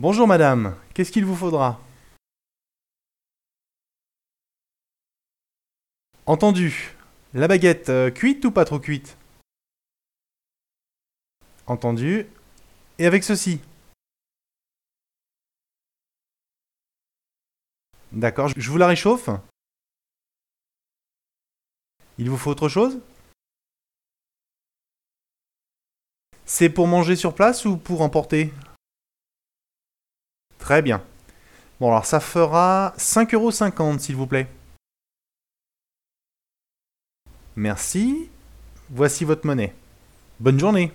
Bonjour madame, qu'est-ce qu'il vous faudra? Entendu. La baguette, euh, cuite ou pas trop cuite? Entendu. Et avec ceci? D'accord, je vous la réchauffe. Il vous faut autre chose? C'est pour manger sur place ou pour emporter? Très bien. Bon alors ça fera 5,50€ s'il vous plaît. Merci. Voici votre monnaie. Bonne journée.